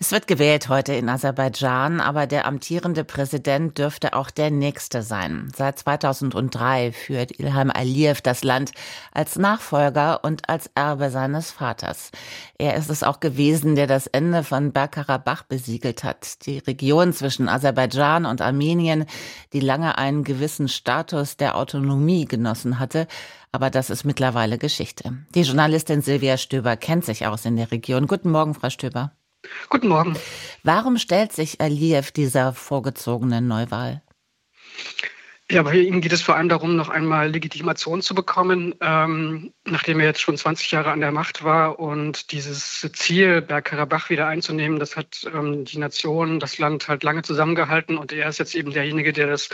es wird gewählt heute in Aserbaidschan, aber der amtierende Präsident dürfte auch der nächste sein. Seit 2003 führt Ilham Aliyev das Land als Nachfolger und als Erbe seines Vaters. Er ist es auch gewesen, der das Ende von Bergkarabach besiegelt hat. Die Region zwischen Aserbaidschan und Armenien, die lange einen gewissen Status der Autonomie genossen hatte, aber das ist mittlerweile Geschichte. Die Journalistin Silvia Stöber kennt sich aus in der Region. Guten Morgen, Frau Stöber. Guten Morgen. Warum stellt sich Aliyev dieser vorgezogenen Neuwahl? Ja, bei ihm geht es vor allem darum, noch einmal Legitimation zu bekommen, ähm, nachdem er jetzt schon 20 Jahre an der Macht war und dieses Ziel, Bergkarabach wieder einzunehmen, das hat ähm, die Nation, das Land halt lange zusammengehalten und er ist jetzt eben derjenige, der das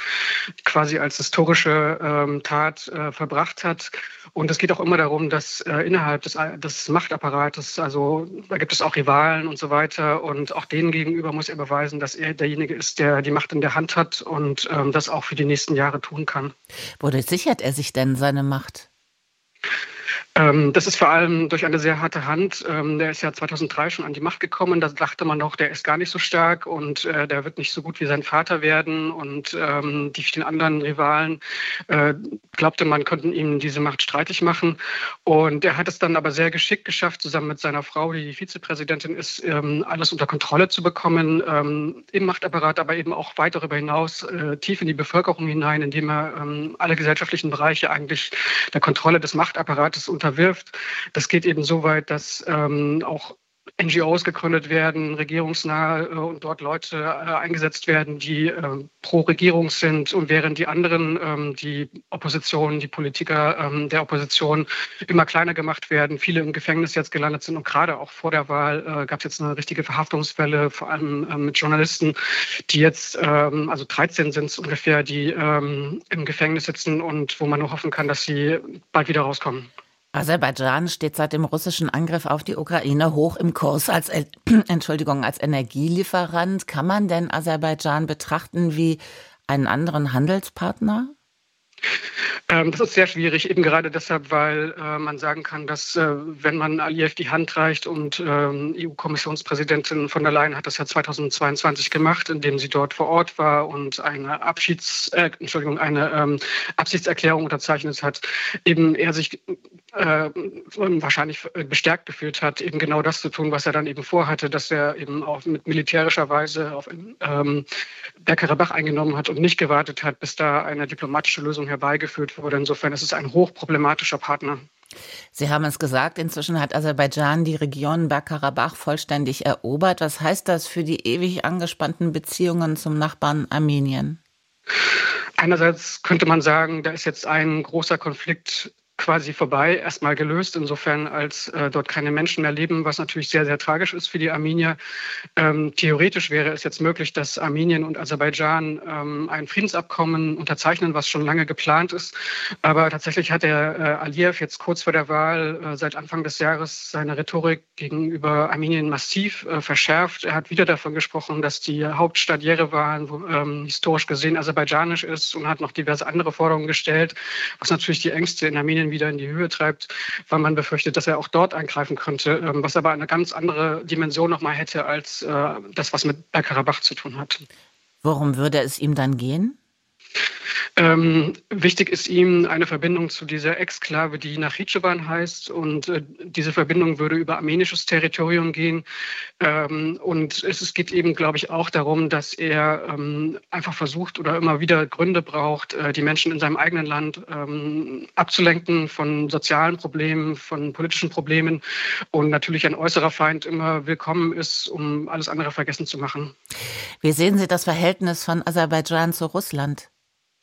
quasi als historische ähm, Tat äh, verbracht hat. Und es geht auch immer darum, dass äh, innerhalb des, des Machtapparates, also da gibt es auch Rivalen und so weiter und auch denen gegenüber muss er beweisen, dass er derjenige ist, der die Macht in der Hand hat und ähm, das auch für die nächsten Jahre tun kann. Wodurch sichert er sich denn seine Macht? Ähm, das ist vor allem durch eine sehr harte Hand. Ähm, der ist ja 2003 schon an die Macht gekommen. Da dachte man noch, der ist gar nicht so stark und äh, der wird nicht so gut wie sein Vater werden. Und ähm, die vielen anderen Rivalen äh, glaubte man, könnten ihm diese Macht streitig machen. Und er hat es dann aber sehr geschickt geschafft, zusammen mit seiner Frau, die Vizepräsidentin ist, alles unter Kontrolle zu bekommen im Machtapparat, aber eben auch weit darüber hinaus äh, tief in die Bevölkerung hinein, indem er alle gesellschaftlichen Bereiche eigentlich der Kontrolle des Machtapparates unter unterwirft. Das geht eben so weit, dass ähm, auch NGOs gegründet werden, regierungsnahe äh, und dort Leute äh, eingesetzt werden, die äh, pro Regierung sind und während die anderen, ähm, die Opposition, die Politiker ähm, der Opposition immer kleiner gemacht werden, viele im Gefängnis jetzt gelandet sind und gerade auch vor der Wahl äh, gab es jetzt eine richtige Verhaftungswelle, vor allem ähm, mit Journalisten, die jetzt, ähm, also 13 sind es ungefähr, die ähm, im Gefängnis sitzen und wo man nur hoffen kann, dass sie bald wieder rauskommen. Aserbaidschan steht seit dem russischen Angriff auf die Ukraine hoch im Kurs als, Entschuldigung, als Energielieferant. Kann man denn Aserbaidschan betrachten wie einen anderen Handelspartner? Ähm, das ist sehr schwierig, eben gerade deshalb, weil äh, man sagen kann, dass äh, wenn man Aliyev die Hand reicht und ähm, EU-Kommissionspräsidentin von der Leyen hat das ja 2022 gemacht, indem sie dort vor Ort war und eine Abschieds, äh, Entschuldigung, eine ähm, Absichtserklärung unterzeichnet hat, eben er sich äh, wahrscheinlich bestärkt gefühlt hat, eben genau das zu tun, was er dann eben vorhatte, dass er eben auch mit militärischer Weise auf ähm, Bergkarabach eingenommen hat und nicht gewartet hat, bis da eine diplomatische Lösung herbeigeführt wurde. Insofern ist es ein hochproblematischer Partner. Sie haben es gesagt, inzwischen hat Aserbaidschan die Region Bergkarabach vollständig erobert. Was heißt das für die ewig angespannten Beziehungen zum Nachbarn Armenien? Einerseits könnte man sagen, da ist jetzt ein großer Konflikt quasi vorbei, erstmal gelöst, insofern als äh, dort keine Menschen mehr leben, was natürlich sehr, sehr tragisch ist für die Armenier. Ähm, theoretisch wäre es jetzt möglich, dass Armenien und Aserbaidschan ähm, ein Friedensabkommen unterzeichnen, was schon lange geplant ist. Aber tatsächlich hat der äh, Aliyev jetzt kurz vor der Wahl äh, seit Anfang des Jahres seine Rhetorik gegenüber Armenien massiv äh, verschärft. Er hat wieder davon gesprochen, dass die Hauptstadt Jerewan wo, ähm, historisch gesehen aserbaidschanisch ist und hat noch diverse andere Forderungen gestellt, was natürlich die Ängste in Armenien Armenien wieder in die Höhe treibt, weil man befürchtet, dass er auch dort eingreifen könnte, ähm, was aber eine ganz andere Dimension nochmal hätte als äh, das, was mit Bergkarabach zu tun hat. Worum würde es ihm dann gehen? Ähm, wichtig ist ihm eine Verbindung zu dieser Exklave, die nach Hitschewan heißt. Und äh, diese Verbindung würde über armenisches Territorium gehen. Ähm, und es, es, geht eben, glaube ich, auch darum, dass er ähm, einfach versucht oder immer wieder Gründe braucht, äh, die Menschen in seinem eigenen Land ähm, abzulenken von sozialen Problemen, von politischen Problemen. Und natürlich ein äußerer Feind immer willkommen ist, um alles andere vergessen zu machen. Wie sehen Sie das Verhältnis von Aserbaidschan zu Russland?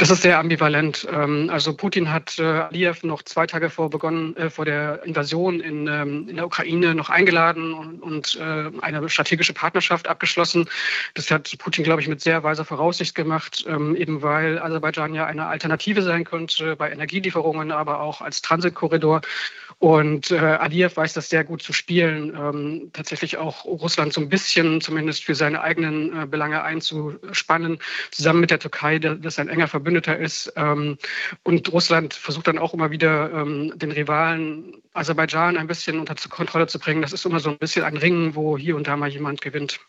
Das ist sehr ambivalent. Ähm, also Putin hat äh, Aliyev noch zwei Tage vor begonnen, äh, vor der Invasion in, ähm, in der Ukraine noch eingeladen und, und äh, eine strategische Partnerschaft abgeschlossen. Das hat Putin, glaube ich, mit sehr weiser Voraussicht gemacht, ähm, eben weil Aserbaidschan ja eine Alternative sein könnte bei Energielieferungen, aber auch als Transitkorridor. Und äh, Aliyev weiß das sehr gut zu spielen, ähm, tatsächlich auch Russland so ein bisschen zumindest für seine eigenen äh, Belange einzuspannen, zusammen mit der Türkei, das ein enger Verbündeter Verbündeter ist. Ähm, und Russland versucht dann auch immer wieder ähm, den Rivalen Aserbaidschan ein bisschen unter Kontrolle zu bringen. Das ist immer so ein bisschen ein Ringen, wo hier und da mal jemand gewinnt.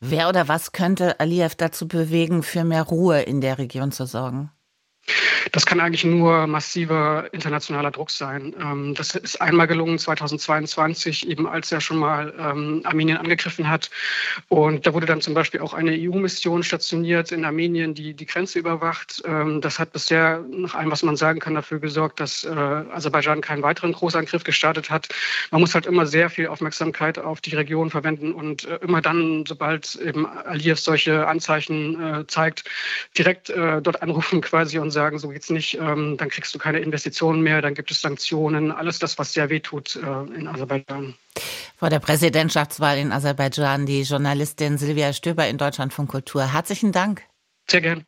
Wer oder was könnte Aliyev dazu bewegen, für mehr Ruhe in der Region zu sorgen? Das kann eigentlich nur massiver internationaler Druck sein. Ähm, das ist einmal gelungen 2022, eben als er schon mal ähm, Armenien angegriffen hat. Und da wurde dann zum Beispiel auch eine EU-Mission stationiert in Armenien, die die Grenze überwacht. Ähm, das hat bisher nach allem, was man sagen kann, dafür gesorgt, dass äh, Aserbaidschan keinen weiteren Großangriff gestartet hat. Man muss halt immer sehr viel Aufmerksamkeit auf die Region verwenden und äh, immer dann, sobald eben Aliyev solche Anzeichen äh, zeigt, direkt dort anrufen quasi und sagen, so geht's nicht, ähm, dann kriegst du keine Investitionen mehr, dann gibt es Sanktionen, alles das, was sehr weh tut äh, in Aserbaidschan. Vor der Präsidentschaftswahl in Aserbaidschan die Journalistin Silvia Stöber in Deutschland von Kultur. Herzlichen Dank. Sehr gern.